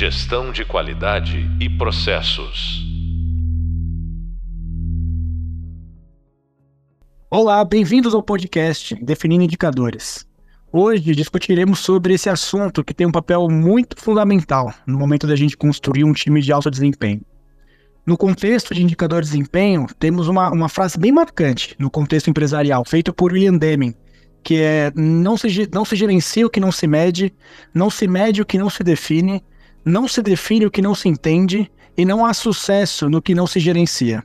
Gestão de qualidade e processos. Olá, bem-vindos ao podcast Definindo Indicadores. Hoje discutiremos sobre esse assunto que tem um papel muito fundamental no momento da gente construir um time de alto desempenho. No contexto de indicador de desempenho, temos uma, uma frase bem marcante no contexto empresarial, feita por William Deming, que é não se, não se gerencia o que não se mede, não se mede o que não se define, não se define o que não se entende e não há sucesso no que não se gerencia.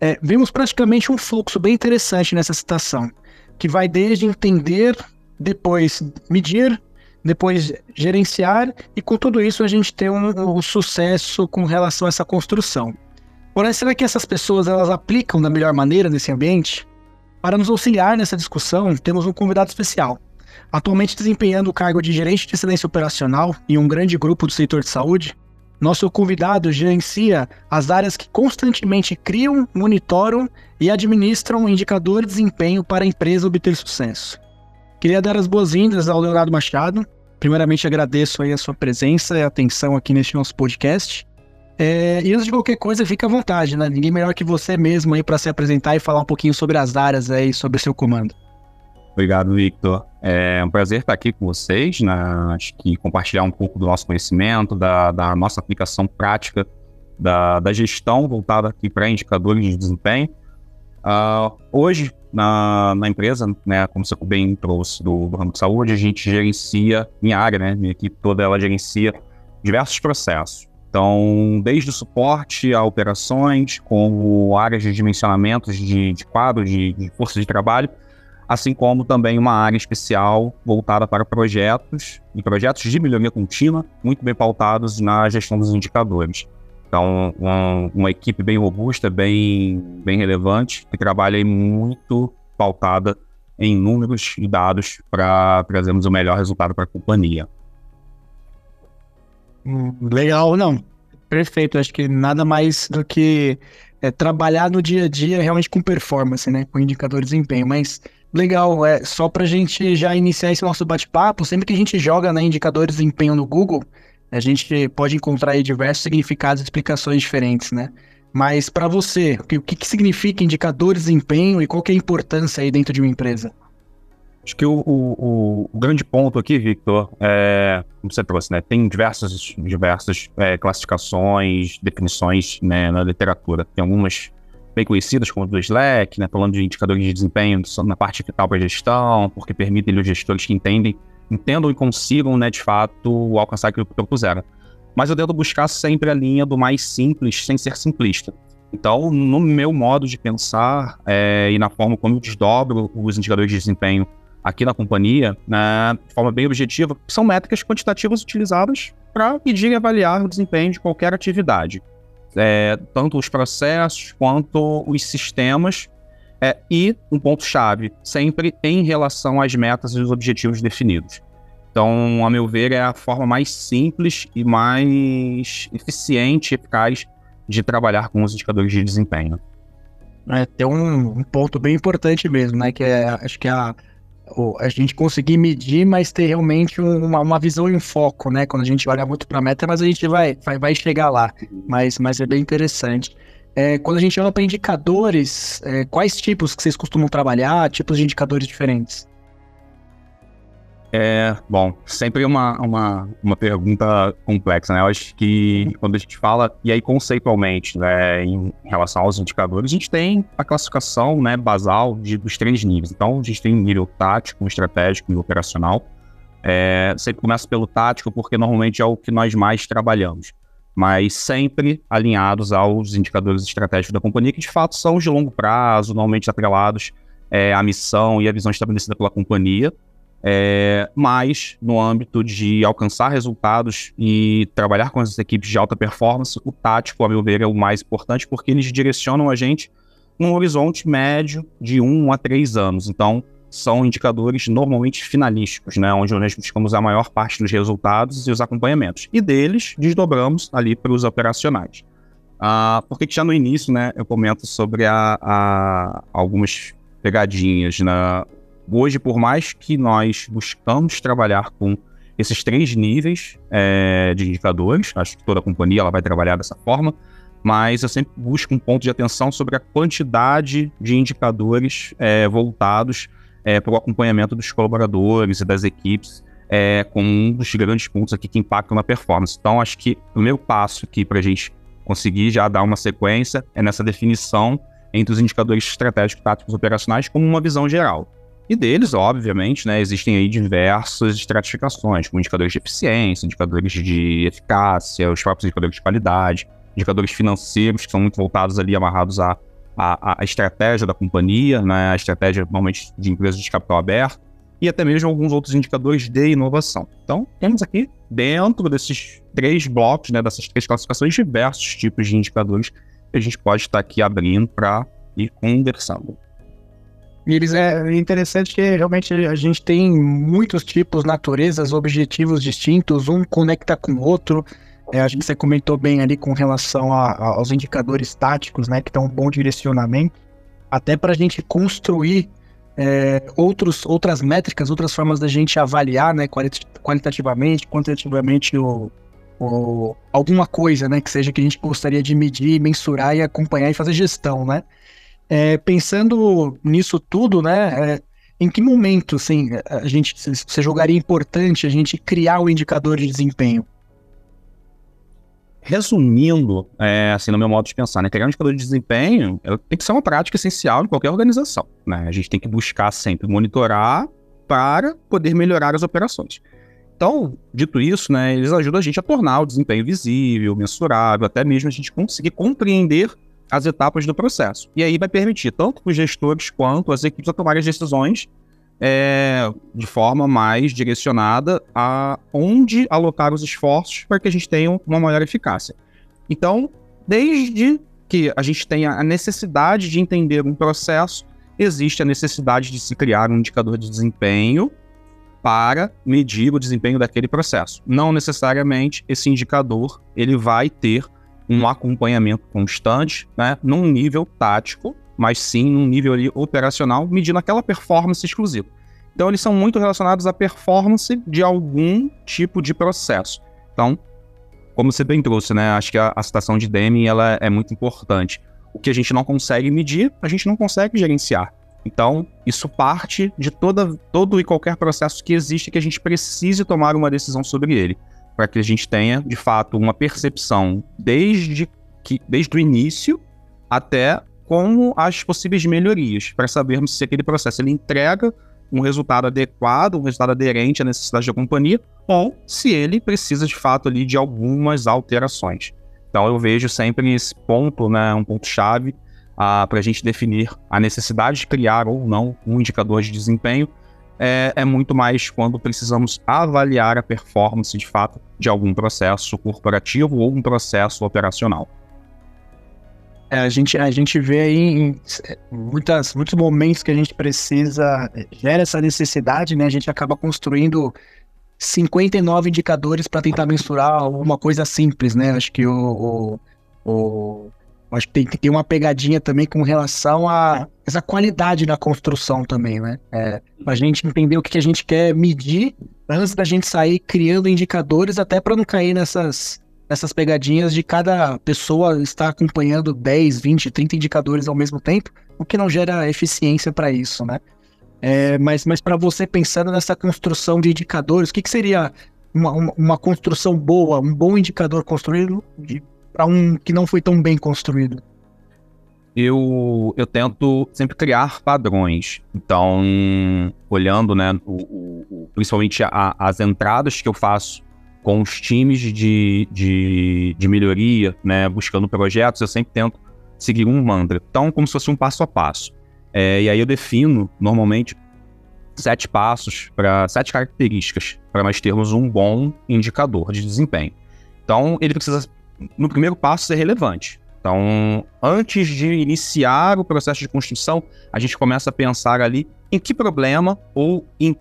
É, vemos praticamente um fluxo bem interessante nessa citação, que vai desde entender, depois medir, depois gerenciar, e com tudo isso a gente tem um, um sucesso com relação a essa construção. Porém, será que essas pessoas elas aplicam da melhor maneira nesse ambiente? Para nos auxiliar nessa discussão, temos um convidado especial. Atualmente desempenhando o cargo de gerente de excelência operacional em um grande grupo do setor de saúde, nosso convidado gerencia as áreas que constantemente criam, monitoram e administram indicadores de desempenho para a empresa obter sucesso. Queria dar as boas-vindas ao Leonardo Machado. Primeiramente, agradeço aí a sua presença e atenção aqui neste nosso podcast. É, e antes de qualquer coisa, fica à vontade, né? Ninguém melhor que você mesmo aí para se apresentar e falar um pouquinho sobre as áreas aí, sobre o seu comando. Obrigado, Victor. É um prazer estar aqui com vocês, né? acho que compartilhar um pouco do nosso conhecimento, da, da nossa aplicação prática da, da gestão voltada aqui para indicadores de desempenho. Uh, hoje, na, na empresa, né, como você bem trouxe do, do ramo de saúde, a gente gerencia, minha área, né, minha equipe toda, ela gerencia diversos processos. Então, desde o suporte a operações, como áreas de dimensionamentos de, de quadro, de, de força de trabalho, assim como também uma área especial voltada para projetos e projetos de melhoria contínua, muito bem pautados na gestão dos indicadores. Então, uma, uma equipe bem robusta, bem, bem relevante, que trabalha muito pautada em números e dados para trazermos o melhor resultado para a companhia. Hum, legal, não. Perfeito. Acho que nada mais do que é, trabalhar no dia a dia realmente com performance, né? Com indicador de desempenho. Mas Legal, é só para a gente já iniciar esse nosso bate-papo, sempre que a gente joga né, indicadores de desempenho no Google, a gente pode encontrar aí diversos significados e explicações diferentes, né? Mas para você, o que, que significa indicadores de desempenho e qual que é a importância aí dentro de uma empresa? Acho que o, o, o grande ponto aqui, Victor, é, como você trouxe, né? Tem diversas, diversas é, classificações, definições né, na literatura. Tem algumas bem conhecidas, como o do Slack, né, falando de indicadores de desempenho na parte final para gestão, porque permitem os gestores que entendem, entendam e consigam, né, de fato, alcançar aquilo que propuseram. Mas eu tento buscar sempre a linha do mais simples, sem ser simplista. Então, no meu modo de pensar é, e na forma como eu desdobro os indicadores de desempenho aqui na companhia, né, de forma bem objetiva, são métricas quantitativas utilizadas para medir e avaliar o desempenho de qualquer atividade é, tanto os processos quanto os sistemas. É, e um ponto-chave, sempre em relação às metas e os objetivos definidos. Então, a meu ver, é a forma mais simples e mais eficiente e eficaz de trabalhar com os indicadores de desempenho. É, tem um, um ponto bem importante mesmo, né? Que é, acho que é a, a gente conseguir medir, mas ter realmente uma, uma visão em foco, né? Quando a gente olha muito para a meta, mas a gente vai, vai, vai chegar lá. Mas, mas é bem interessante. É, quando a gente olha para indicadores, é, quais tipos que vocês costumam trabalhar, tipos de indicadores diferentes? É, bom, sempre uma, uma, uma pergunta complexa, né? Eu acho que quando a gente fala, e aí conceitualmente, né, em relação aos indicadores, a gente tem a classificação né, basal de, dos três níveis. Então, a gente tem nível tático, estratégico e operacional. É, sempre começa pelo tático, porque normalmente é o que nós mais trabalhamos, mas sempre alinhados aos indicadores estratégicos da companhia, que de fato são de longo prazo, normalmente atrelados é, à missão e à visão estabelecida pela companhia é, mas no âmbito de alcançar resultados e trabalhar com as equipes de alta performance, o tático, a meu ver, é o mais importante, porque eles direcionam a gente num horizonte médio de um a três anos. Então, são indicadores normalmente finalísticos, né, onde nós buscamos a maior parte dos resultados e os acompanhamentos. E deles, desdobramos ali para os operacionais. Ah, porque já no início, né, eu comento sobre a, a algumas pegadinhas na, Hoje, por mais que nós buscamos trabalhar com esses três níveis é, de indicadores. Acho que toda companhia ela vai trabalhar dessa forma, mas eu sempre busco um ponto de atenção sobre a quantidade de indicadores é, voltados é, para o acompanhamento dos colaboradores e das equipes, é, com um dos grandes pontos aqui que impactam na performance. Então, acho que o meu passo aqui para a gente conseguir já dar uma sequência é nessa definição entre os indicadores estratégicos, táticos operacionais como uma visão geral. E deles, obviamente, né, existem aí diversas estratificações, como indicadores de eficiência, indicadores de eficácia, os próprios indicadores de qualidade, indicadores financeiros que são muito voltados ali, amarrados à, à, à estratégia da companhia, né, a estratégia normalmente de empresas de capital aberto, e até mesmo alguns outros indicadores de inovação. Então, temos aqui, dentro desses três blocos, né, dessas três classificações, diversos tipos de indicadores que a gente pode estar aqui abrindo para ir conversando. E eles é interessante que realmente a gente tem muitos tipos, naturezas, objetivos distintos, um conecta com o outro. É, que você comentou bem ali com relação a, a, aos indicadores táticos, né, que dão um bom direcionamento, até para a gente construir é, outros, outras métricas, outras formas da gente avaliar, né, qualitativamente, quantitativamente o, o, alguma coisa, né, que seja que a gente gostaria de medir, mensurar e acompanhar e fazer gestão, né. É, pensando nisso tudo, né, é, em que momento, assim, a gente, você jogaria importante a gente criar o um indicador de desempenho? Resumindo, é, assim, no meu modo de pensar, né, criar um indicador de desempenho tem que ser uma prática essencial em qualquer organização. Né? A gente tem que buscar sempre monitorar para poder melhorar as operações. Então, dito isso, né, eles ajudam a gente a tornar o desempenho visível, mensurável, até mesmo a gente conseguir compreender as etapas do processo. E aí vai permitir tanto os gestores quanto as equipes a tomarem as decisões é, de forma mais direcionada a onde alocar os esforços para que a gente tenha uma maior eficácia. Então, desde que a gente tenha a necessidade de entender um processo, existe a necessidade de se criar um indicador de desempenho para medir o desempenho daquele processo. Não necessariamente esse indicador ele vai ter um acompanhamento constante, né, num nível tático, mas sim num nível ali operacional, medindo aquela performance exclusiva. Então, eles são muito relacionados à performance de algum tipo de processo. Então, como você bem trouxe, né, acho que a, a citação de Deming ela é muito importante. O que a gente não consegue medir, a gente não consegue gerenciar. Então, isso parte de toda, todo e qualquer processo que existe que a gente precise tomar uma decisão sobre ele para que a gente tenha, de fato, uma percepção desde, que, desde o início até como as possíveis melhorias, para sabermos se aquele processo ele entrega um resultado adequado, um resultado aderente à necessidade da companhia, ou se ele precisa, de fato, ali, de algumas alterações. Então, eu vejo sempre esse ponto, né, um ponto-chave, uh, para a gente definir a necessidade de criar ou não um indicador de desempenho é, é, muito mais quando precisamos avaliar a performance de fato de algum processo corporativo ou um processo operacional. É, a, gente, a gente vê aí em muitas, muitos momentos que a gente precisa, gera essa necessidade, né? A gente acaba construindo 59 indicadores para tentar mensurar uma coisa simples, né? Acho que o, o, o Acho que tem, tem uma pegadinha também com relação a essa qualidade na construção também, né? É, a gente entender o que, que a gente quer medir antes da gente sair criando indicadores, até para não cair nessas, nessas pegadinhas de cada pessoa estar acompanhando 10, 20, 30 indicadores ao mesmo tempo, o que não gera eficiência para isso, né? É, mas mas para você pensando nessa construção de indicadores, o que, que seria uma, uma, uma, construção boa, um bom indicador construído de para um que não foi tão bem construído? Eu, eu tento sempre criar padrões. Então, olhando, né, o, o, principalmente a, as entradas que eu faço com os times de, de, de melhoria, né, buscando projetos, eu sempre tento seguir um mantra. Então, como se fosse um passo a passo. É, e aí eu defino, normalmente, sete passos para sete características para nós termos um bom indicador de desempenho. Então, ele precisa no primeiro passo, ser relevante. Então, antes de iniciar o processo de construção, a gente começa a pensar ali em que problema ou em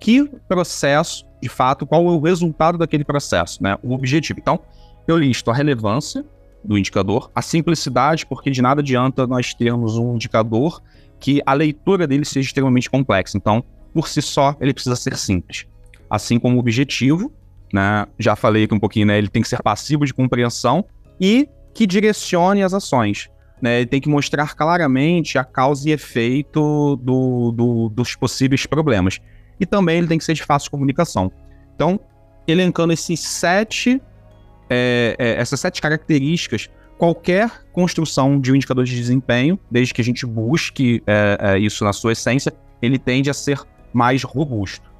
que processo, de fato, qual é o resultado daquele processo, né? O objetivo. Então, eu listo a relevância do indicador, a simplicidade, porque de nada adianta nós termos um indicador que a leitura dele seja extremamente complexa. Então, por si só, ele precisa ser simples. assim como objetivo, né? Já falei aqui um pouquinho, né? Ele tem que ser passivo de compreensão e que direcione as ações. Né? Ele tem que mostrar claramente a causa e efeito do, do, dos possíveis problemas. E também ele tem que ser de fácil comunicação. Então, elencando esses sete, é, é, essas sete características, qualquer construção de um indicador de desempenho, desde que a gente busque é, é isso na sua essência, ele tende a ser mais robusto.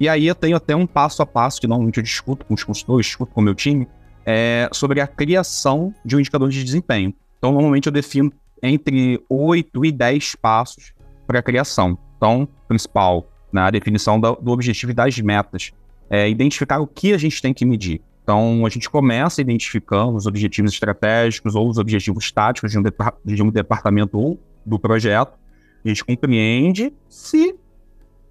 E aí eu tenho até um passo a passo, que normalmente eu discuto com os consultores, discuto com o meu time, é, sobre a criação de um indicador de desempenho. Então, normalmente eu defino entre 8 e 10 passos para a criação. Então, principal, na definição do, do objetivo e das metas, é identificar o que a gente tem que medir. Então, a gente começa identificando os objetivos estratégicos ou os objetivos táticos de um, de um departamento ou do projeto. A gente compreende se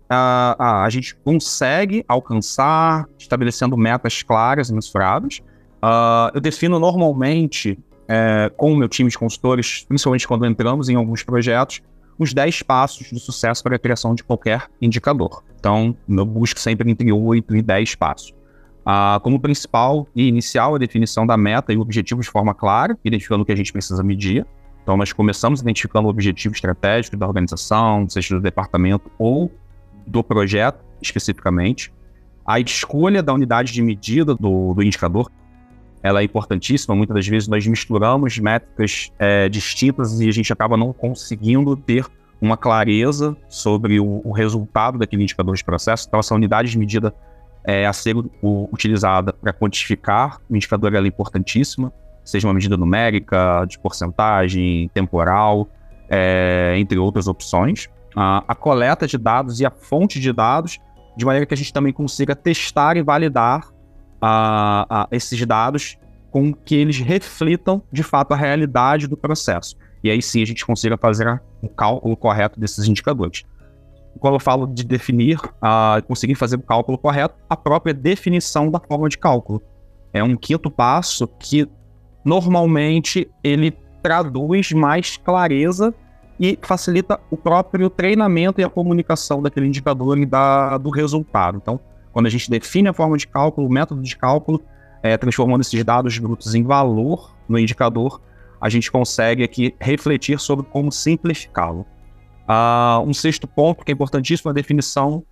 uh, uh, a gente consegue alcançar, estabelecendo metas claras e mensuradas. Uh, eu defino normalmente, é, com o meu time de consultores, principalmente quando entramos em alguns projetos, os 10 passos de sucesso para a criação de qualquer indicador. Então, eu busco sempre entre 8 e 10 passos. Uh, como principal e inicial, a definição da meta e o objetivo de forma clara, identificando o que a gente precisa medir. Então, nós começamos identificando o objetivo estratégico da organização, seja do departamento ou do projeto especificamente. A escolha da unidade de medida do, do indicador ela é importantíssima. Muitas das vezes nós misturamos métricas é, distintas e a gente acaba não conseguindo ter uma clareza sobre o, o resultado daquele indicador de processo. Então, essa unidade de medida é, a ser o, utilizada para quantificar o indicador é importantíssima, seja uma medida numérica, de porcentagem, temporal, é, entre outras opções. A, a coleta de dados e a fonte de dados, de maneira que a gente também consiga testar e validar a, a esses dados com que eles reflitam de fato a realidade do processo. E aí sim a gente consiga fazer o cálculo correto desses indicadores. Quando eu falo de definir, uh, conseguir fazer o cálculo correto, a própria definição da forma de cálculo. É um quinto passo que normalmente ele traduz mais clareza e facilita o próprio treinamento e a comunicação daquele indicador e da, do resultado. Então, quando a gente define a forma de cálculo, o método de cálculo, é, transformando esses dados brutos em valor no indicador, a gente consegue aqui refletir sobre como simplificá-lo. Uh, um sexto ponto que é importantíssimo é a definição,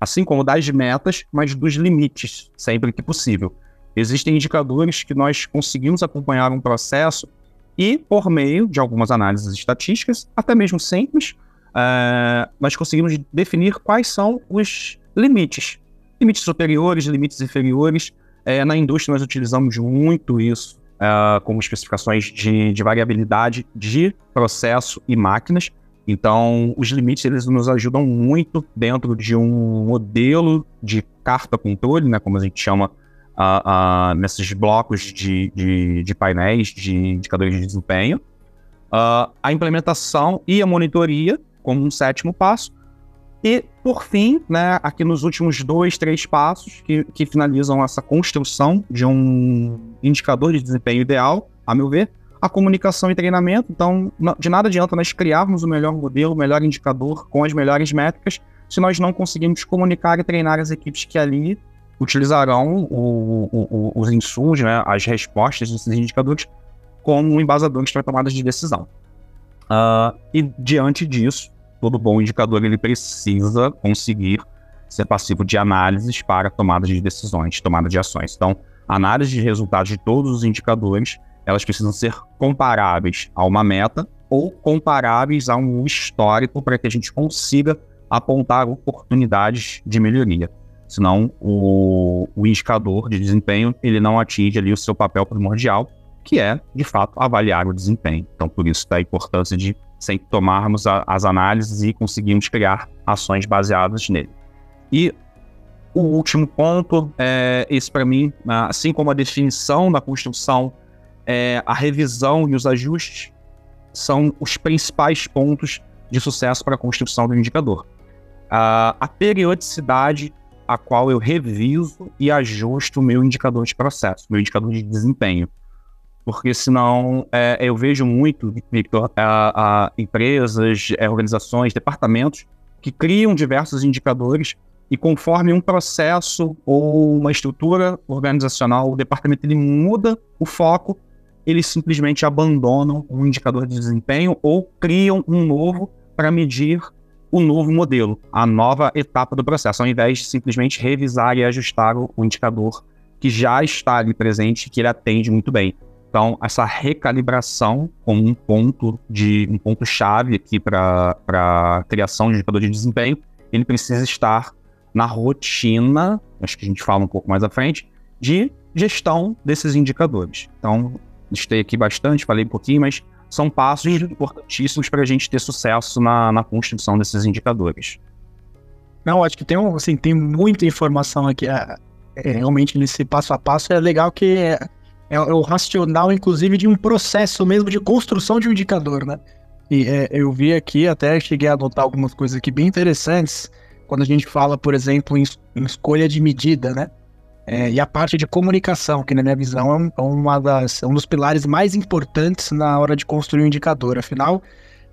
assim como das metas, mas dos limites, sempre que possível. Existem indicadores que nós conseguimos acompanhar um processo e, por meio de algumas análises estatísticas, até mesmo simples, uh, nós conseguimos definir quais são os limites limites superiores, limites inferiores. É, na indústria, nós utilizamos muito isso é, como especificações de, de, variabilidade de processo e máquinas. Então, os limites eles nos ajudam muito dentro de um modelo de carta controle, né, como a gente chama uh, uh, nesses blocos de, de, de, painéis de indicadores de desempenho. Uh, a implementação e a monitoria como um sétimo passo, e, por fim, né, aqui nos últimos dois, três passos que, que finalizam essa construção de um indicador de desempenho ideal, a meu ver, a comunicação e treinamento. Então, de nada adianta nós criarmos o melhor modelo, o melhor indicador com as melhores métricas, se nós não conseguirmos comunicar e treinar as equipes que ali utilizarão o, o, os insumos, né, as respostas desses indicadores, como embasadores para tomadas de decisão. Uh, e diante disso, todo bom indicador ele precisa conseguir ser passivo de análises para tomada de decisões, tomada de ações. Então, análise de resultados de todos os indicadores, elas precisam ser comparáveis a uma meta ou comparáveis a um histórico para que a gente consiga apontar oportunidades de melhoria. Senão, o, o indicador de desempenho ele não atinge ali o seu papel primordial, que é, de fato, avaliar o desempenho. Então, por isso da importância de sem tomarmos a, as análises e conseguirmos criar ações baseadas nele. E o último ponto, é, esse para mim, assim como a definição da construção, é, a revisão e os ajustes são os principais pontos de sucesso para a construção do indicador. a periodicidade a qual eu reviso e ajusto o meu indicador de processo, meu indicador de desempenho. Porque senão é, eu vejo muito, Victor, a, a empresas, é, organizações, departamentos que criam diversos indicadores e conforme um processo ou uma estrutura organizacional, o departamento ele muda o foco, eles simplesmente abandonam um indicador de desempenho ou criam um novo para medir o novo modelo, a nova etapa do processo, ao invés de simplesmente revisar e ajustar o, indicador que já está ali presente, que ele atende muito bem. Então, essa recalibração como um ponto de um ponto chave aqui para a criação de indicador de desempenho, ele precisa estar na rotina, acho que a gente fala um pouco mais à frente, de gestão desses indicadores. Então, listei aqui bastante, falei um pouquinho, mas são passos importantíssimos para a gente ter sucesso na, na construção desses indicadores. Não, acho que tem, um, assim, tem muita informação aqui. É, é, realmente, nesse passo a passo, é legal que é, é, o racional, inclusive, de um processo mesmo de construção de um indicador, né? E é, eu vi aqui, até cheguei a anotar algumas coisas aqui bem interessantes, quando a gente fala, por exemplo, em, em escolha de medida, né? É, e a parte de comunicação, que na minha visão é, uma das, é um dos pilares mais importantes na hora de construir um indicador. Afinal,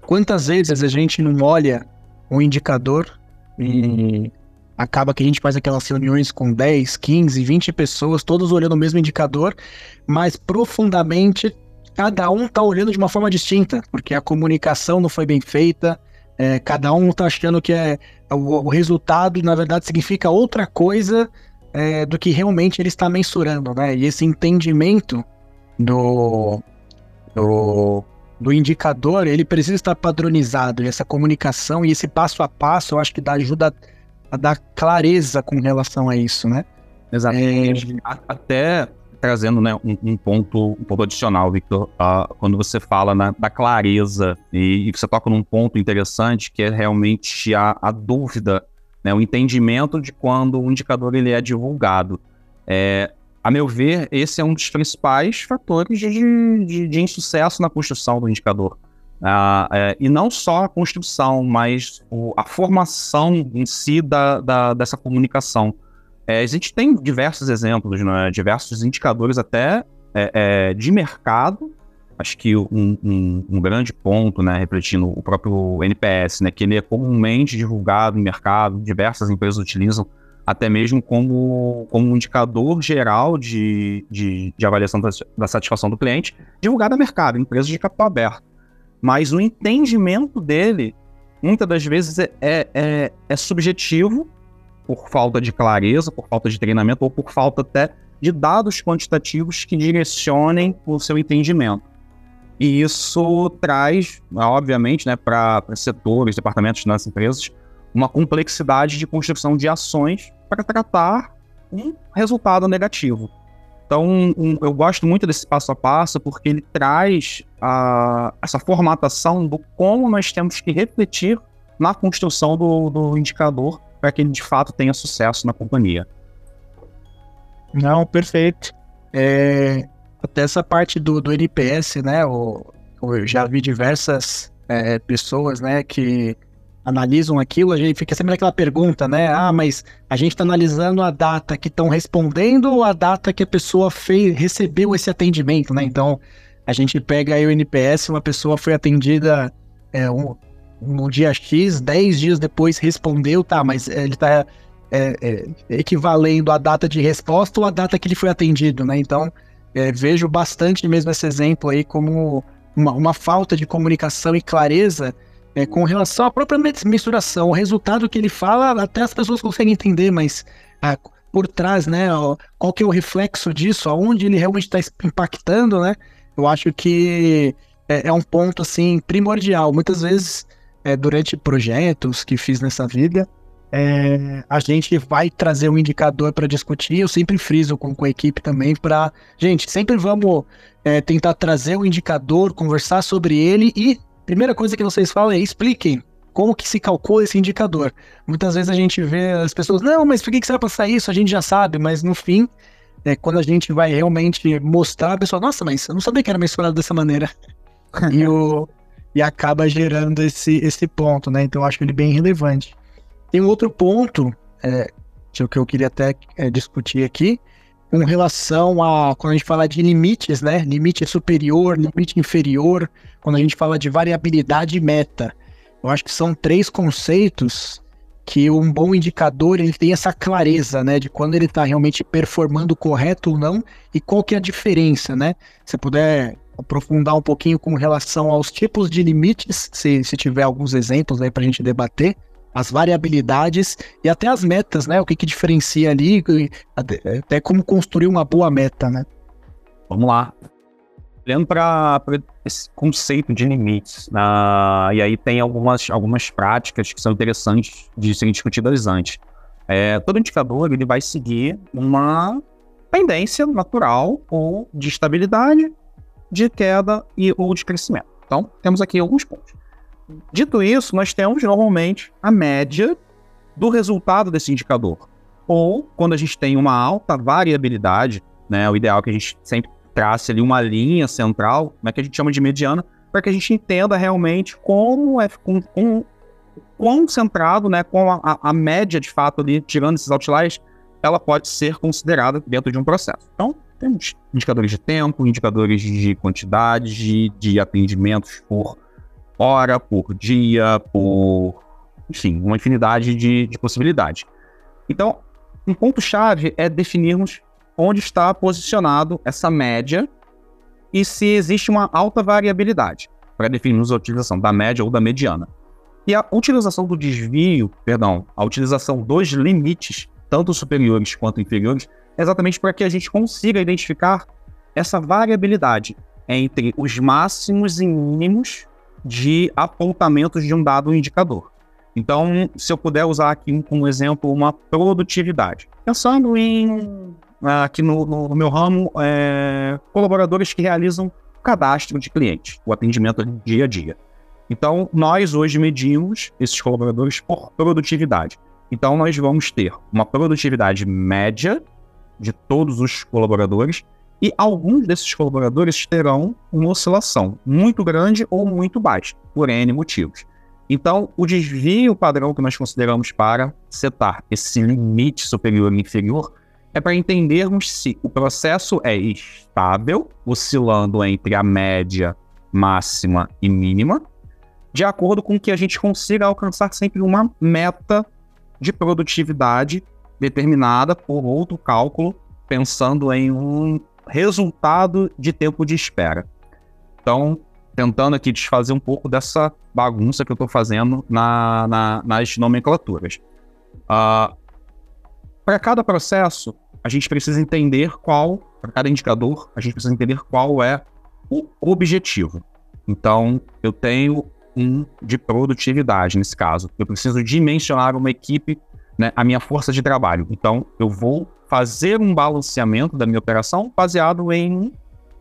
quantas vezes a gente não olha um indicador e acaba que a gente faz aquelas reuniões com 10, 15, 20 pessoas, todos olhando o mesmo indicador, mas profundamente cada um está olhando de uma forma distinta, porque a comunicação não foi bem feita, é, cada um está achando que é o, o resultado, na verdade, significa outra coisa é, do que realmente ele está mensurando, né? E esse entendimento do, do, do, indicador, ele precisa estar padronizado. E essa comunicação e esse passo a passo, eu acho que dá, ajuda a dar clareza com relação a isso, né? Exatamente. É... Até trazendo né, um, um, ponto, um ponto adicional, Victor, uh, quando você fala na, da clareza e, e, você toca num ponto interessante que é realmente a, a dúvida né, o entendimento de quando o indicador ele é divulgado. É, a meu ver, esse é um dos principais fatores de, de, de insucesso na construção do indicador. Ah, é, e não só a construção, mas o, a formação em si da, da dessa comunicação. É, a gente tem diversos exemplos, né, diversos indicadores até é, é de mercado acho que um, um, um, grande ponto, né, refletindo o próprio NPS, né, que ele é comumente divulgado no mercado, diversas empresas utilizam até mesmo como, como um indicador geral de, de, de avaliação da, da, satisfação do cliente, divulgado no mercado, empresas de capital aberto. Mas o entendimento dele, muitas das vezes, é, é, é, é subjetivo, por falta de clareza, por falta de treinamento, ou por falta até de dados quantitativos que direcionem o seu entendimento. E isso traz, obviamente, né, para setores, departamentos das empresas, uma complexidade de construção de ações para tratar um resultado negativo. Então, um, eu gosto muito desse passo a passo porque ele traz a, essa formatação do como nós temos que refletir na construção do, do indicador para que ele de fato tenha sucesso na companhia. Não, perfeito. É, até essa parte do, do NPS, né? O, eu já vi diversas é, pessoas, né, que analisam aquilo, a gente fica sempre naquela pergunta, né? Ah, mas a gente está analisando a data que estão respondendo ou a data que a pessoa fez, recebeu esse atendimento, né? Então, a gente pega aí o NPS, uma pessoa foi atendida é, um, no dia X, 10 dias depois respondeu, tá, mas ele está é, é, equivalendo a data de resposta ou a data que ele foi atendido, né? Então, é, vejo bastante mesmo esse exemplo aí como uma, uma falta de comunicação e clareza é, com relação à própria misturação. O resultado que ele fala, até as pessoas conseguem entender, mas por trás, né, ó, qual que é o reflexo disso, aonde ele realmente está impactando, né? Eu acho que é, é, um ponto, assim, primordial. Muitas vezes, é, durante projetos que fiz nessa vida, é, a gente vai trazer um indicador para discutir. Eu sempre friso com, com a equipe também para. Gente, sempre vamos é, tentar trazer um indicador, conversar sobre ele e. Primeira coisa que vocês falam é expliquem como que se calcula esse indicador. Muitas vezes a gente vê as pessoas, não, mas por que, que você vai passar isso? A gente já sabe, mas no fim, é, quando a gente vai realmente mostrar, a pessoa, nossa, mas eu não sabia que era mensurado dessa maneira. e, o, e acaba gerando esse, esse ponto, né? Então eu acho ele bem relevante. Tem um outro ponto é, que eu queria até é, discutir aqui, com relação a quando a gente fala de limites, né? Limite superior, limite inferior, quando a gente fala de variabilidade e meta. Eu acho que são três conceitos que um bom indicador ele tem essa clareza, né, de quando ele está realmente performando correto ou não e qual que é a diferença, né? Se puder aprofundar um pouquinho com relação aos tipos de limites, se, se tiver alguns exemplos aí para a gente debater, as variabilidades e até as metas, né? O que, que diferencia ali, até como construir uma boa meta, né? Vamos lá. Olhando para esse conceito de limites, uh, e aí tem algumas, algumas práticas que são interessantes de serem discutidas antes. É, todo indicador ele vai seguir uma tendência natural ou de estabilidade, de queda e ou de crescimento. Então, temos aqui alguns pontos. Dito isso, nós temos normalmente a média do resultado desse indicador. Ou quando a gente tem uma alta variabilidade, né, o ideal é que a gente sempre trace ali uma linha central, como é que a gente chama de mediana, para que a gente entenda realmente como é com, com quão centrado, né, com a, a, média de fato ali, tirando esses outliers, ela pode ser considerada dentro de um processo. Então, temos indicadores de tempo, indicadores de quantidade de, de atendimentos por hora, por dia, por. Enfim, uma infinidade de, de possibilidades. Então, um ponto-chave é definirmos onde está posicionado essa média e se existe uma alta variabilidade para definirmos a utilização da média ou da mediana. E a utilização do desvio, perdão, a utilização dos limites, tanto superiores quanto inferiores, é exatamente para que a gente consiga identificar essa variabilidade entre os máximos e mínimos de apontamentos de um dado indicador. Então, se eu puder usar aqui como exemplo uma produtividade, pensando em aqui no, no, meu ramo, é, colaboradores que realizam cadastro de cliente, o atendimento dia a dia. Então, nós hoje medimos esses colaboradores por produtividade. Então, nós vamos ter uma produtividade média de todos os colaboradores e alguns desses colaboradores terão uma oscilação muito grande ou muito baixa, por N motivos. Então, o desvio padrão que nós consideramos para setar esse limite superior e inferior é para entendermos se o processo é estável, oscilando entre a média máxima e mínima, de acordo com que a gente consiga alcançar sempre uma meta de produtividade determinada por outro cálculo, pensando em um resultado de tempo de espera. Então, tentando aqui desfazer um pouco dessa bagunça que eu estou fazendo na, na, nas nomenclaturas. Uh, para cada processo, a gente precisa entender qual, para cada indicador, a gente precisa entender qual é o objetivo. Então, eu tenho um de produtividade nesse caso. Eu preciso dimensionar uma equipe, né, a minha força de trabalho. Então, eu vou fazer um balanceamento da minha operação baseado em um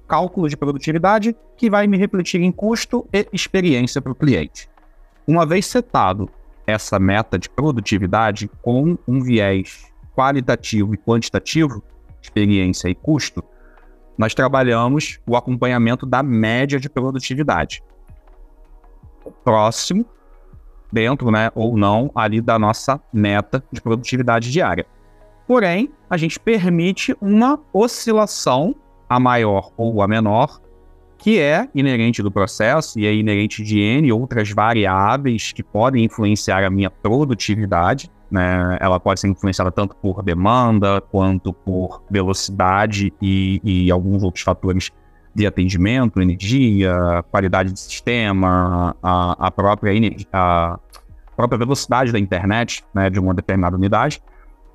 cálculo de produtividade que vai me refletir em custo e experiência para o cliente. Uma vez setado essa meta de produtividade com um viés qualitativo e quantitativo, experiência e custo, nós trabalhamos o acompanhamento da média de produtividade. Próximo, dentro, né, ou não, ali da nossa meta de produtividade diária. Porém, a gente permite uma oscilação a maior ou a menor, que é inerente do processo e é inerente de N outras variáveis que podem influenciar a minha produtividade. Né? Ela pode ser influenciada tanto por demanda quanto por velocidade e, e alguns outros fatores de atendimento, energia, qualidade de sistema, a, a própria a própria velocidade da internet né, de uma determinada unidade.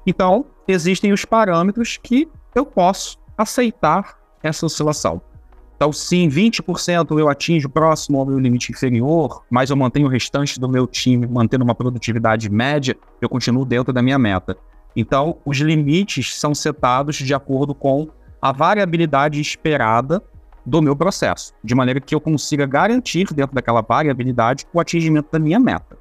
Então, existem os parâmetros que eu posso aceitar essa oscilação. Então, se em 20% eu atinjo próximo ao meu limite inferior, mas eu mantenho o restante do meu time mantendo uma produtividade média, eu continuo dentro da minha meta. Então, os limites são setados de acordo com a variabilidade esperada do meu processo, de maneira que eu consiga garantir, dentro daquela variabilidade, o atingimento da minha meta.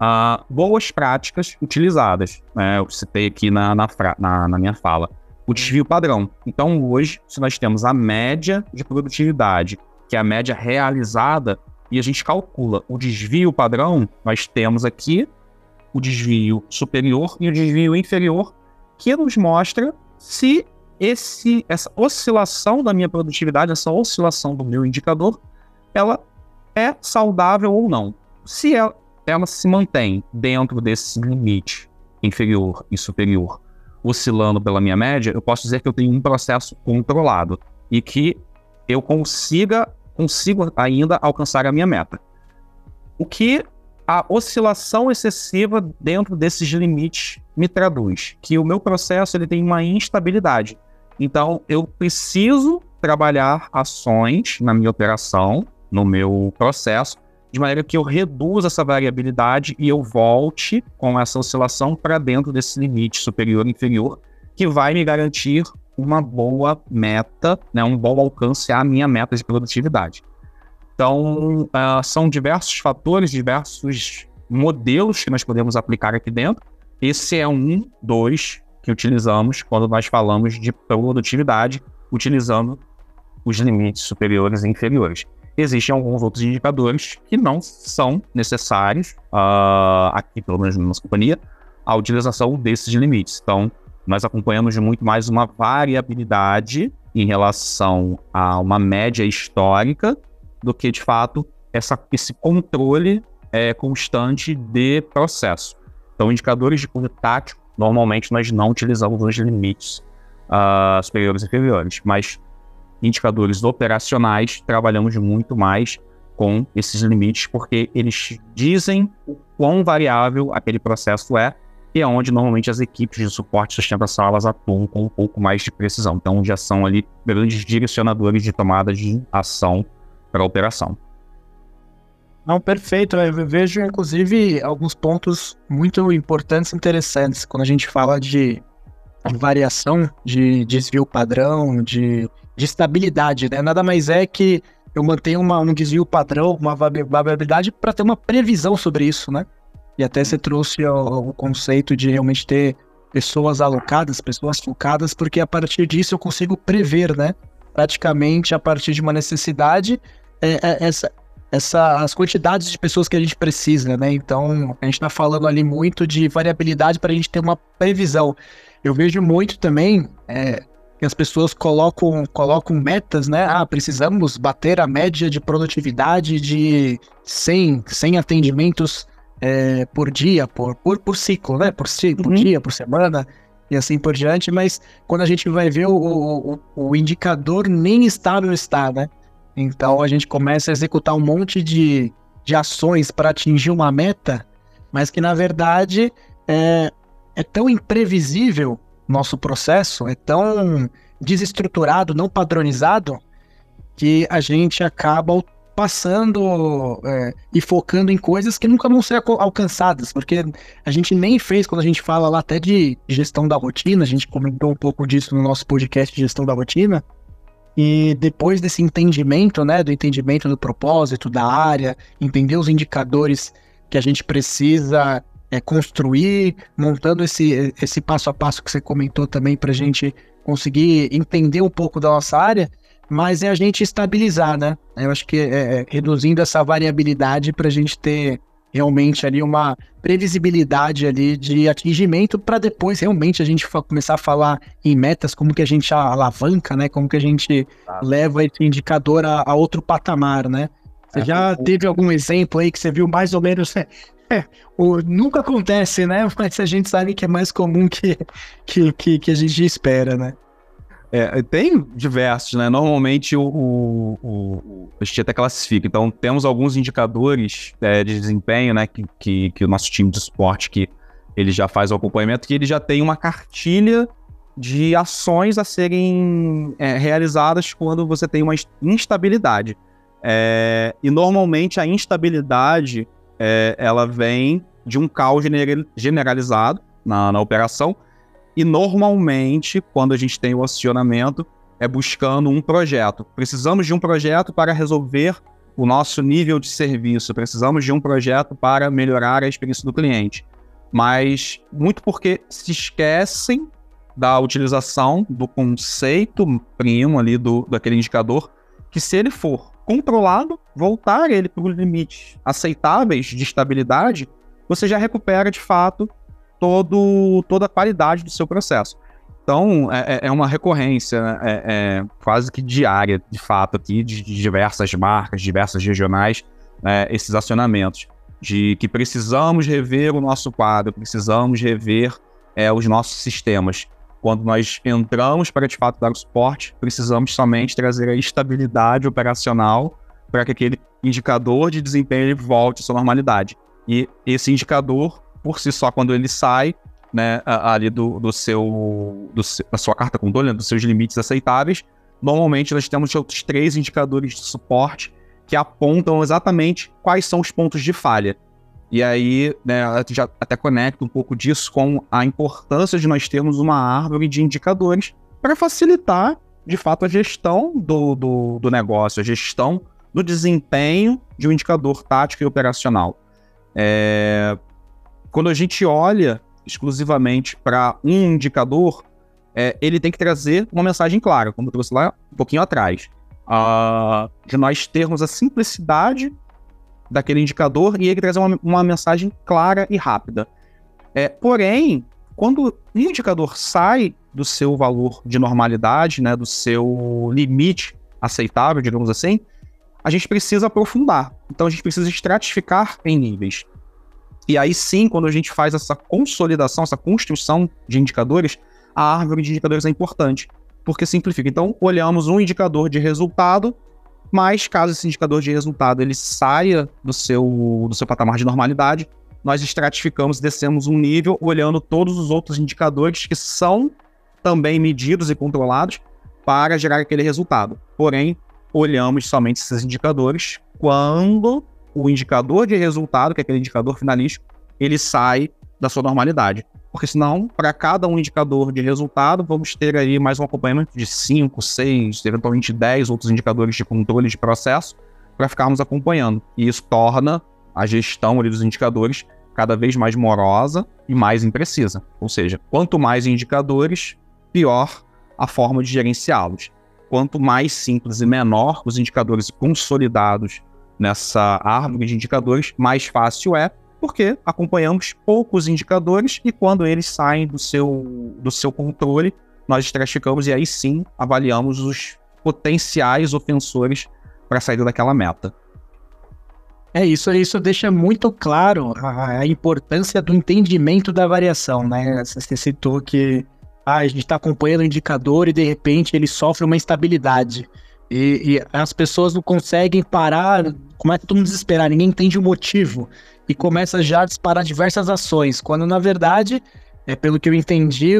Uh, boas práticas utilizadas, né, eu citei aqui na, na, na, na minha fala o desvio padrão. Então, hoje, se nós temos a média de produtividade, que é a média realizada, e a gente calcula o desvio padrão, nós temos aqui o desvio superior e o desvio inferior, que nos mostra se esse, essa oscilação da minha produtividade, essa oscilação do meu indicador, ela é saudável ou não. Se é, ela se mantém dentro desse limite inferior e superior, oscilando pela minha média, eu posso dizer que eu tenho um processo controlado e que eu consiga consigo ainda alcançar a minha meta. O que a oscilação excessiva dentro desses limites me traduz que o meu processo ele tem uma instabilidade. Então, eu preciso trabalhar ações na minha operação, no meu processo, de maneira que eu reduza essa variabilidade e eu volte com essa oscilação para dentro desse limite superior e inferior, que vai me garantir uma boa meta, né, um bom alcance à minha meta de produtividade. Então, uh, são diversos fatores, diversos modelos que nós podemos aplicar aqui dentro. Esse é um, dois que utilizamos quando nós falamos de produtividade, utilizando os limites superiores e inferiores. Existem alguns outros indicadores que não são necessários, uh, aqui pelo menos na nossa companhia, a utilização desses limites. Então, nós acompanhamos muito mais uma variabilidade em relação a uma média histórica do que, de fato, essa, esse controle é, constante de processo. Então, indicadores de cunho tático, normalmente nós não utilizamos os limites uh, superiores e inferiores, mas indicadores operacionais, trabalhamos muito mais com esses limites, porque eles dizem o quão variável aquele processo é e é onde normalmente as equipes de suporte e sustentação elas atuam com um pouco mais de precisão. Então já são ali grandes direcionadores de tomada de ação para a operação. Não, perfeito. Eu vejo, inclusive, alguns pontos muito importantes e interessantes quando a gente fala de, variação, de desvio padrão, de, de estabilidade. Né? Nada mais é que eu mantenho uma, um desvio padrão, uma variabilidade para ter uma previsão sobre isso, né? E até você trouxe o, o conceito de realmente ter pessoas alocadas, pessoas focadas, porque a partir disso eu consigo prever, né? Praticamente a partir de uma necessidade, é, é, essa, essa, as quantidades de pessoas que a gente precisa, né? Então, a gente está falando ali muito de variabilidade para a gente ter uma previsão. Eu vejo muito também é, que as pessoas colocam, colocam metas, né? Ah, precisamos bater a média de produtividade de 100, 100 atendimentos é, por dia, por, por, por ciclo, né? Por, por uhum. dia, por semana e assim por diante, mas quando a gente vai ver o, o, o indicador nem estável está, né? Então a gente começa a executar um monte de, de ações para atingir uma meta, mas que na verdade é, é tão imprevisível nosso processo, é tão desestruturado, não padronizado, que a gente acaba passando é, e focando em coisas que nunca vão ser alcançadas, porque a gente nem fez, quando a gente fala lá até de gestão da rotina, a gente comentou um pouco disso no nosso podcast de gestão da rotina, e depois desse entendimento, né, do entendimento do propósito, da área, entender os indicadores que a gente precisa é, construir, montando esse, esse passo a passo que você comentou também para a gente conseguir entender um pouco da nossa área, mas é a gente estabilizar, né? Eu acho que é, é reduzindo essa variabilidade para a gente ter realmente ali uma previsibilidade ali de atingimento para depois realmente a gente começar a falar em metas, como que a gente alavanca, né? Como que a gente ah. leva esse indicador a, a, outro patamar, né? Você é, já o... teve algum exemplo aí que você viu mais ou menos é, é, o, nunca acontece, né? Mas a gente sabe que é mais comum que, que, que, que a gente espera, né? É, tem diversos, né? Normalmente o, o, o, a gente até classifica. Então, temos alguns indicadores é, de desempenho, né? Que, que, que, o nosso time de suporte que ele já faz o acompanhamento, que ele já tem uma cartilha de ações a serem é, realizadas quando você tem uma instabilidade. É, e normalmente a instabilidade é, ela vem de um caos generalizado na, na operação e normalmente, quando a gente tem o acionamento, é buscando um projeto. Precisamos de um projeto para resolver o nosso nível de serviço, precisamos de um projeto para melhorar a experiência do cliente. Mas muito porque se esquecem da utilização do conceito primo ali do, daquele indicador, que se ele for controlado, voltar ele para os limites aceitáveis de estabilidade, você já recupera de fato todo, toda a qualidade do seu processo. Então, é, é, é uma recorrência né? é, é, quase que diária, de fato, aqui, de, de diversas marcas, diversas regionais, né, esses acionamentos. de que precisamos rever o nosso quadro, precisamos rever é, os nossos sistemas. Quando nós entramos para de fato dar o suporte, precisamos somente trazer a estabilidade operacional para que aquele indicador de desempenho volte à sua normalidade. E esse indicador, por si só, quando ele sai né, ali do, do seu, do, da sua carta controle, né, dos seus limites aceitáveis, normalmente nós temos outros três indicadores de suporte que apontam exatamente quais são os pontos de falha. E aí, né, já até conecta um pouco disso com a importância de nós termos uma árvore de indicadores para facilitar, de fato, a gestão do, do, do, negócio, a gestão do desempenho de um indicador tático e operacional. É... Quando a gente olha exclusivamente para um indicador, é, ele tem que trazer uma mensagem clara, como eu trouxe lá um pouquinho atrás. Uh, de nós termos a simplicidade daquele indicador e ele trazer uma, uma mensagem clara e rápida. É, porém, quando um indicador sai do seu valor de normalidade, né, do seu limite aceitável, digamos assim, a gente precisa aprofundar. Então a gente precisa estratificar em níveis. E aí sim, quando a gente faz essa consolidação, essa construção de indicadores, a árvore de indicadores é importante, porque simplifica. Então, olhamos um indicador de resultado mas caso esse indicador de resultado ele saia do seu, do seu patamar de normalidade, nós estratificamos, descemos um nível, olhando todos os outros indicadores que são também medidos e controlados para gerar aquele resultado. Porém, olhamos somente esses indicadores quando o indicador de resultado, que é aquele indicador finalístico, ele sai da sua normalidade porque senão, para cada um indicador de resultado, vamos ter aí mais um acompanhamento de 5, 6, eventualmente 10 outros indicadores de controle de processo para ficarmos acompanhando. E isso torna a gestão ali, dos indicadores cada vez mais morosa e mais imprecisa. Ou seja, quanto mais indicadores, pior a forma de gerenciá-los. Quanto mais simples e menor os indicadores consolidados nessa árvore de indicadores, mais fácil é porque acompanhamos poucos indicadores e quando eles saem do seu, do seu controle, nós estratificamos e aí sim avaliamos os potenciais ofensores para sair daquela meta. É isso, isso deixa muito claro a, a importância do entendimento da variação, né? Você citou que ah, a gente está acompanhando o indicador e de repente ele sofre uma instabilidade. E, e, as pessoas não conseguem parar, começa todo mundo desesperar, ninguém entende o motivo. E começa já a disparar diversas ações, quando na verdade, é pelo que eu entendi,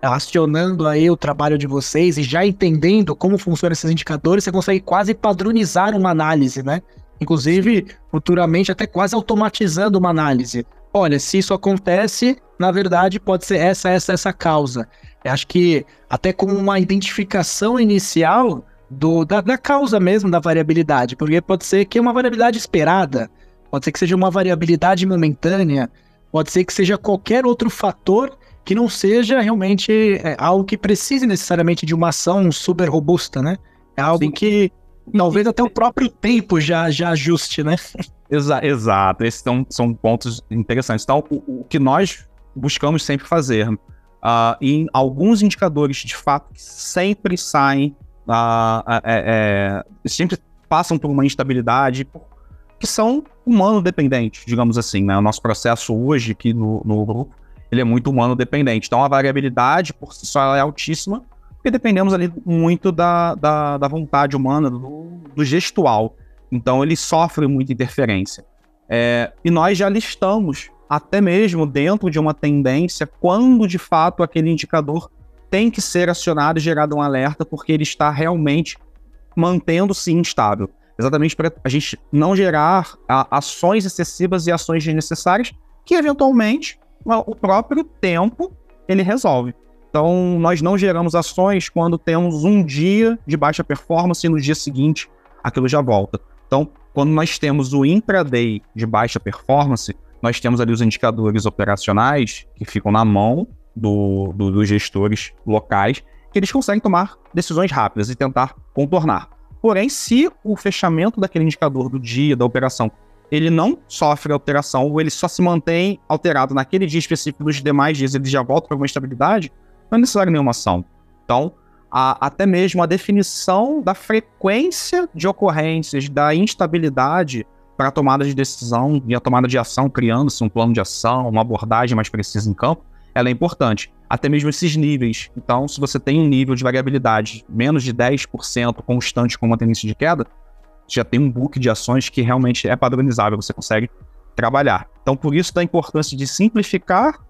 acionando aí o trabalho de vocês e já entendendo como funcionam esses indicadores, você consegue quase padronizar uma análise, né? Inclusive, futuramente, até quase automatizando uma análise. Olha, se isso acontece, na verdade, pode ser essa, essa, essa causa. Eu acho que até como uma identificação inicial, do, da, da causa mesmo da variabilidade, porque pode ser que é uma variabilidade esperada, pode ser que seja uma variabilidade momentânea, pode ser que seja qualquer outro fator que não seja realmente é, algo que precise necessariamente de uma ação super robusta, né? É algo Sim. que talvez até o próprio tempo já, já ajuste, né? Exa exato, esses são, são pontos interessantes. Então, o, o que nós buscamos sempre fazer, uh, em alguns indicadores de fato sempre saem é, é, sempre passam por uma instabilidade que são humano dependentes, digamos assim, né? O nosso processo hoje aqui no, no grupo, ele é muito humano dependente. Então a variabilidade por si só é altíssima, porque dependemos ali muito da, da, da vontade humana, do, do, gestual. Então ele sofre muita interferência. É, e nós já listamos, até mesmo dentro de uma tendência, quando de fato aquele indicador tem que ser acionado e gerado um alerta, porque ele está realmente mantendo-se instável. Exatamente para a gente não gerar a, ações excessivas e ações desnecessárias, que eventualmente o próprio tempo ele resolve. Então, nós não geramos ações quando temos um dia de baixa performance e no dia seguinte aquilo já volta. Então, quando nós temos o intraday de baixa performance, nós temos ali os indicadores operacionais que ficam na mão do, do, dos gestores locais, que eles conseguem tomar decisões rápidas e tentar contornar. Porém, se o fechamento daquele indicador do dia, da operação, ele não sofre alteração, ou ele só se mantém alterado naquele dia específico dos demais dias, ele já volta para uma estabilidade, não é necessário nenhuma ação. Então, a, até mesmo a definição da frequência de ocorrências, da instabilidade, para a tomada de decisão e a tomada de ação, criando-se um plano de ação, uma abordagem mais precisa em campo, ela é importante. Até mesmo esses níveis. Então, se você tem um nível de variabilidade menos de 10% constante com uma tendência de queda, já tem um book de ações que realmente é padronizável, você consegue trabalhar. Então, por isso da importância de simplificar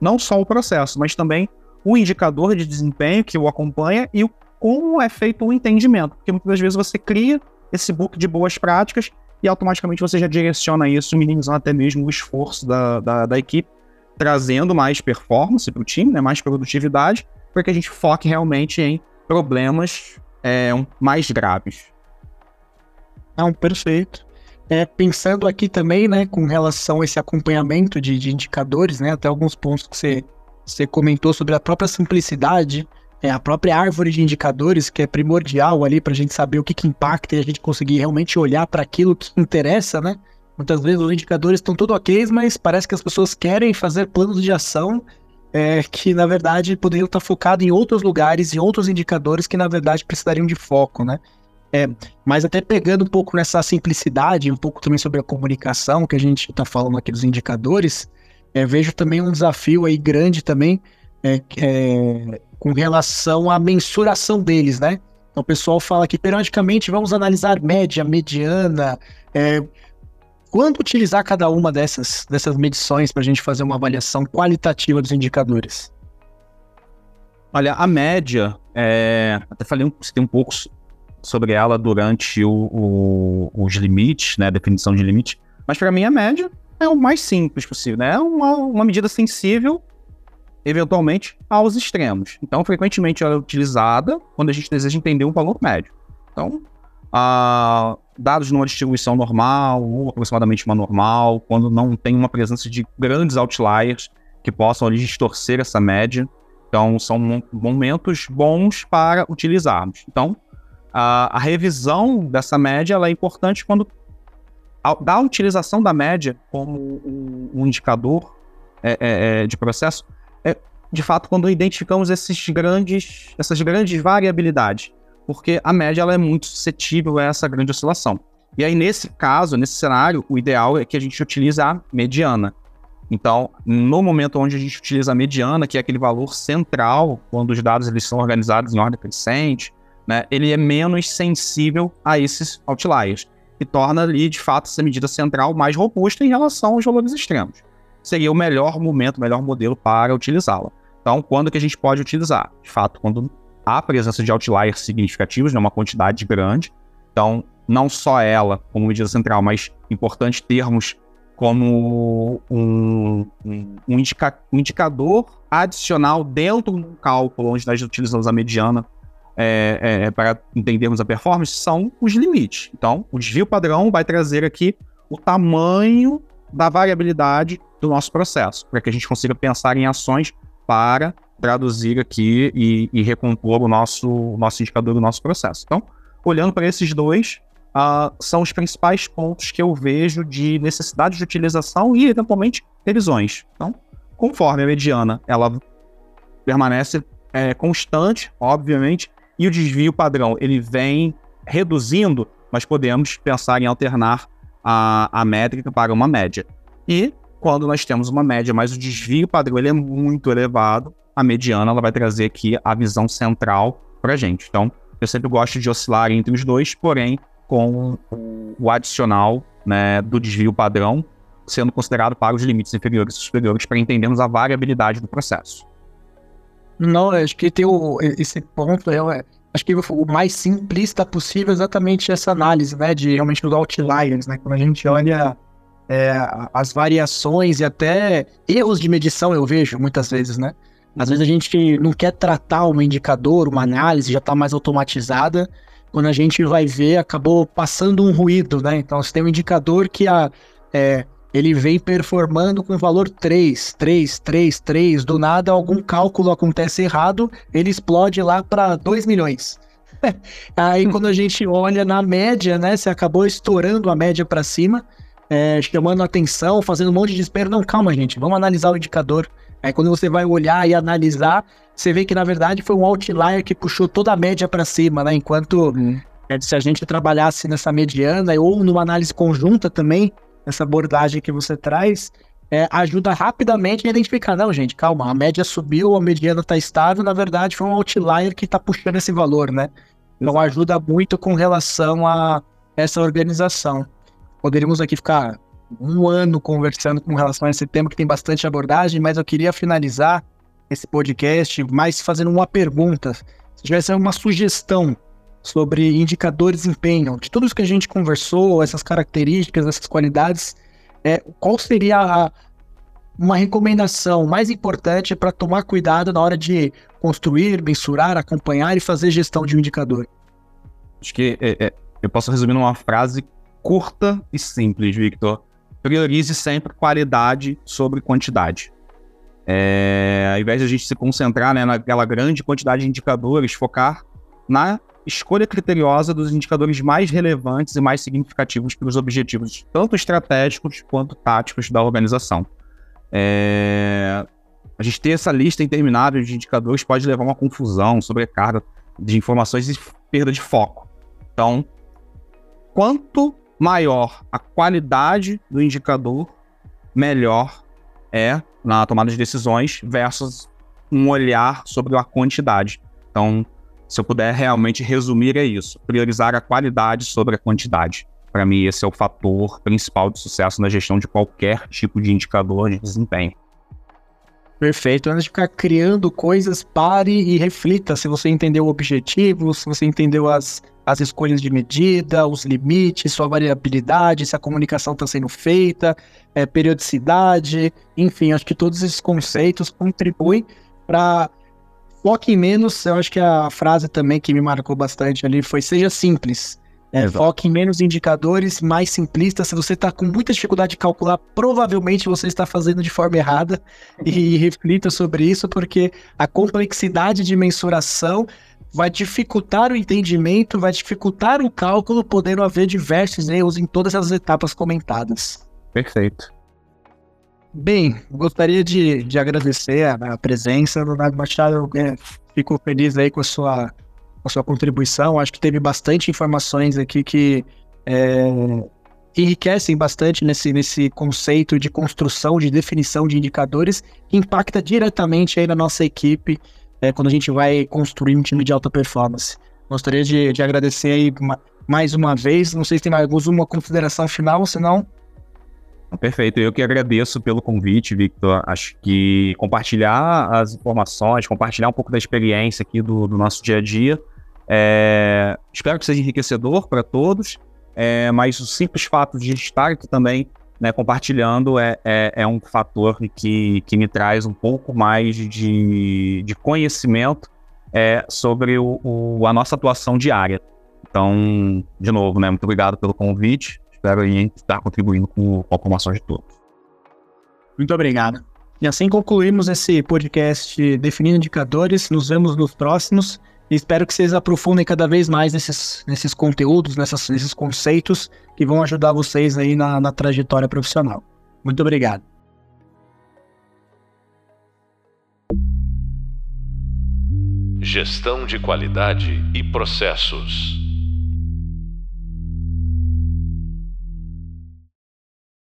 não só o processo, mas também o indicador de desempenho que o acompanha e como é feito o entendimento. Porque muitas vezes você cria esse book de boas práticas e automaticamente você já direciona isso, minimizando até mesmo o esforço da, da, da equipe, trazendo mais performance para o time, né, mais produtividade, para que a gente foque realmente em problemas é, mais graves. Não, perfeito. É, pensando aqui também, né, com relação a esse acompanhamento de, de indicadores, né, até alguns pontos que você, você comentou sobre a própria simplicidade, é, a própria árvore de indicadores, que é primordial ali para a gente saber o que, que impacta e a gente conseguir realmente olhar para aquilo que interessa, né? Muitas vezes os indicadores estão tudo ok, mas parece que as pessoas querem fazer planos de ação é, que, na verdade, poderiam estar focados em outros lugares e outros indicadores que, na verdade, precisariam de foco, né? É, mas até pegando um pouco nessa simplicidade, um pouco também sobre a comunicação que a gente está falando aqui dos indicadores, é, vejo também um desafio aí grande também é, é, com relação à mensuração deles, né? Então o pessoal fala que periodicamente vamos analisar média, mediana, é, quando utilizar cada uma dessas, dessas medições para a gente fazer uma avaliação qualitativa dos indicadores? Olha, a média, é, até falei um, um pouco sobre ela durante o, o, os limites, né, definição de limite, mas para mim a média é o mais simples possível, né? É uma, uma medida sensível, eventualmente, aos extremos. Então, frequentemente ela é utilizada quando a gente deseja entender um valor médio. Então, a, dados numa distribuição normal, ou aproximadamente uma normal, quando não tem uma presença de grandes outliers que possam ali distorcer essa média. Então, são momentos bons para utilizarmos. Então, a, a revisão dessa média é importante quando a, da utilização da média como um, um indicador é, é, é, de processo é de fato quando identificamos esses grandes, essas grandes variabilidades, porque a média ela é muito suscetível a essa grande oscilação. E aí, nesse caso, nesse cenário, o ideal é que a gente utilize a mediana. Então, no momento onde a gente utiliza a mediana, que é aquele valor central, quando os dados eles são organizados em ordem crescente, né, ele é menos sensível a esses outliers e torna ali, de fato, essa medida central mais robusta em relação aos valores extremos. Seria o melhor momento, o melhor modelo para utilizá-la. Então, quando que a gente pode utilizar? De fato, quando há presença de outliers significativos, né, uma quantidade grande. Então, não só ela como medida central, mas importante termos como um, um, um, indica, um indicador adicional dentro do cálculo onde nós utilizamos a mediana é, é, é, para entendermos a performance são os limites. Então, o desvio padrão vai trazer aqui o tamanho da variabilidade do nosso processo, para que a gente consiga pensar em ações para traduzir aqui e, e recompor o nosso, o nosso indicador do nosso processo. Então, olhando para esses dois, uh, são os principais pontos que eu vejo de necessidade de utilização e, eventualmente, revisões. Então, conforme a mediana ela permanece é, constante, obviamente, e o desvio padrão ele vem reduzindo, nós podemos pensar em alternar a, a métrica para uma média. E quando nós temos uma média, mas o desvio padrão ele é muito elevado, a mediana ela vai trazer aqui a visão central para a gente. Então, eu sempre gosto de oscilar entre os dois, porém com o adicional né, do desvio padrão sendo considerado para os limites inferiores e superiores para entendermos a variabilidade do processo. Não, acho que tem o, esse ponto, é, acho que o mais simplista possível é exatamente essa análise, né, de realmente os outliers, né, quando a gente olha é, as variações e até erros de medição eu vejo muitas vezes, né, às vezes a gente não quer tratar um indicador, uma análise já está mais automatizada, quando a gente vai ver acabou passando um ruído, né, então você tem um indicador que a, é, ele vem performando com o valor 3, 3, 3, 3. Do nada, algum cálculo acontece errado, ele explode lá para 2 milhões. Aí, quando a gente olha na média, né? Você acabou estourando a média para cima, é, chamando atenção, fazendo um monte de espera. Não, calma, gente, vamos analisar o indicador. Aí, quando você vai olhar e analisar, você vê que na verdade foi um outlier que puxou toda a média para cima, né? Enquanto. É, se a gente trabalhasse nessa mediana ou numa análise conjunta também, essa abordagem que você traz, é, ajuda rapidamente a identificar, não, gente, calma, a média subiu, a mediana está estável, na verdade foi um outlier que está puxando esse valor, né? Então ajuda muito com relação a essa organização. Poderíamos aqui ficar um ano conversando com relação a esse tema que tem bastante abordagem, mas eu queria finalizar esse podcast mais fazendo uma pergunta. Se tivesse uma sugestão sobre indicadores de desempenho, de tudo isso que a gente conversou, essas características, essas qualidades, é, qual seria a, uma recomendação mais importante para tomar cuidado na hora de construir, mensurar, acompanhar e fazer gestão de um indicador? Acho que é, é, eu posso resumir numa frase curta e simples, Victor. Priorize sempre qualidade sobre quantidade. É, ao invés de a gente se concentrar né, naquela grande quantidade de indicadores, focar na escolha criteriosa dos indicadores mais relevantes e mais significativos para os objetivos, tanto estratégicos quanto táticos da organização. É... A gente ter essa lista interminável de indicadores pode levar a uma confusão, sobrecarga de informações e perda de foco. Então, quanto maior a qualidade do indicador, melhor é na tomada de decisões versus um olhar sobre a quantidade. Então, se eu puder realmente resumir, é isso: priorizar a qualidade sobre a quantidade. Para mim, esse é o fator principal de sucesso na gestão de qualquer tipo de indicador de desempenho. Perfeito. Antes de ficar criando coisas, pare e reflita se você entendeu o objetivo, se você entendeu as, as escolhas de medida, os limites, sua variabilidade, se a comunicação está sendo feita, é, periodicidade, enfim, acho que todos esses conceitos contribuem para foque em menos, eu acho que a frase também que me marcou bastante ali foi seja simples. É, foque em menos indicadores, mais simplistas. Se você está com muita dificuldade de calcular, provavelmente você está fazendo de forma errada. e reflita sobre isso, porque a complexidade de mensuração vai dificultar o entendimento, vai dificultar o cálculo, podendo haver diversos erros em todas as etapas comentadas. Perfeito. Bem, gostaria de, de agradecer a, a presença, Leonardo Machado. É, fico feliz aí com a sua, com a sua contribuição. Acho que teve bastante informações aqui que é, enriquecem bastante nesse, nesse conceito de construção, de definição de indicadores, que impacta diretamente aí na nossa equipe é, quando a gente vai construir um time de alta performance. Gostaria de, de agradecer aí mais uma vez. Não sei se tem mais alguma consideração final, senão Perfeito, eu que agradeço pelo convite, Victor. Acho que compartilhar as informações, compartilhar um pouco da experiência aqui do, do nosso dia a dia, é... espero que seja enriquecedor para todos, é... mas o simples fato de estar aqui também né, compartilhando é, é, é, um fator que, que me traz um pouco mais de, de conhecimento é, sobre o, o, a nossa atuação diária. Então, de novo, né, muito obrigado pelo convite espero estar contribuindo com, com a formação de todos. Muito obrigado. E assim concluímos esse podcast Definindo Indicadores. Nos vemos nos próximos. Espero que vocês aprofundem cada vez mais nesses, nesses conteúdos, nessas, nesses conceitos que vão ajudar vocês aí na, na trajetória profissional. Muito obrigado. Gestão de qualidade e processos.